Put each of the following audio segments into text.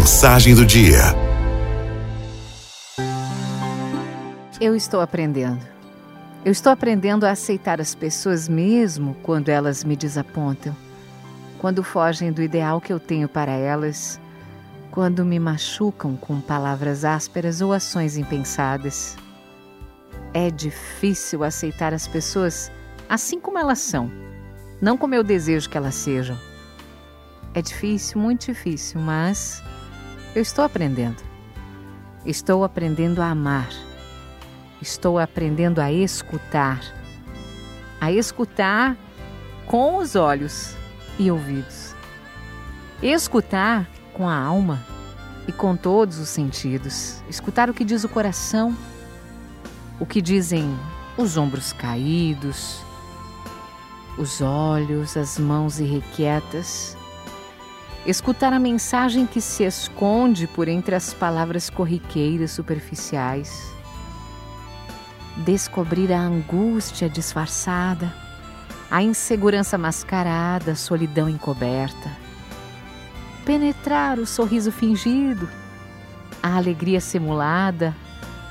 Mensagem do dia. Eu estou aprendendo. Eu estou aprendendo a aceitar as pessoas mesmo quando elas me desapontam, quando fogem do ideal que eu tenho para elas, quando me machucam com palavras ásperas ou ações impensadas. É difícil aceitar as pessoas assim como elas são, não como eu desejo que elas sejam. É difícil, muito difícil, mas eu estou aprendendo. Estou aprendendo a amar. Estou aprendendo a escutar. A escutar com os olhos e ouvidos. Escutar com a alma e com todos os sentidos. Escutar o que diz o coração, o que dizem os ombros caídos, os olhos, as mãos irrequietas escutar a mensagem que se esconde por entre as palavras corriqueiras superficiais, descobrir a angústia disfarçada, a insegurança mascarada, a solidão encoberta, penetrar o sorriso fingido, a alegria simulada,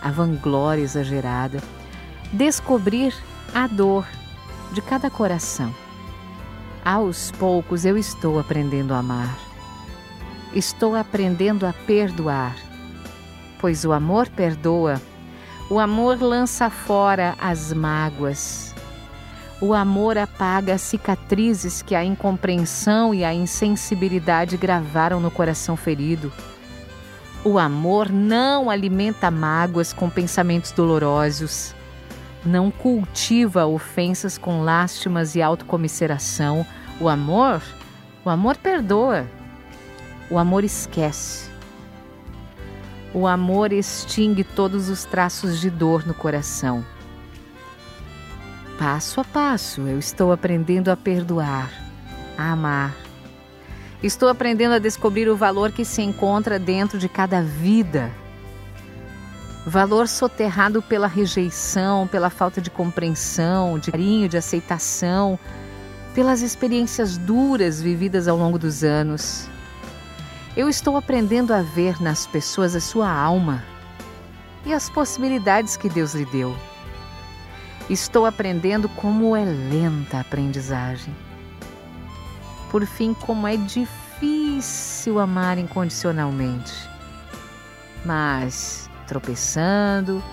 a vanglória exagerada, descobrir a dor de cada coração aos poucos eu estou aprendendo a amar. Estou aprendendo a perdoar, pois o amor perdoa, o amor lança fora as mágoas. O amor apaga as cicatrizes que a incompreensão e a insensibilidade gravaram no coração ferido. O amor não alimenta mágoas com pensamentos dolorosos não cultiva ofensas com lástimas e autocomisseração. O amor, o amor perdoa. O amor esquece. O amor extingue todos os traços de dor no coração. Passo a passo, eu estou aprendendo a perdoar, a amar. Estou aprendendo a descobrir o valor que se encontra dentro de cada vida valor soterrado pela rejeição, pela falta de compreensão, de carinho, de aceitação, pelas experiências duras vividas ao longo dos anos. Eu estou aprendendo a ver nas pessoas a sua alma e as possibilidades que Deus lhe deu. Estou aprendendo como é lenta a aprendizagem. Por fim, como é difícil amar incondicionalmente. Mas tropeçando,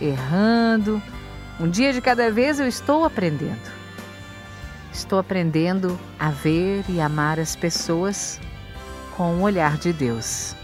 errando. Um dia de cada vez eu estou aprendendo. Estou aprendendo a ver e amar as pessoas com o olhar de Deus.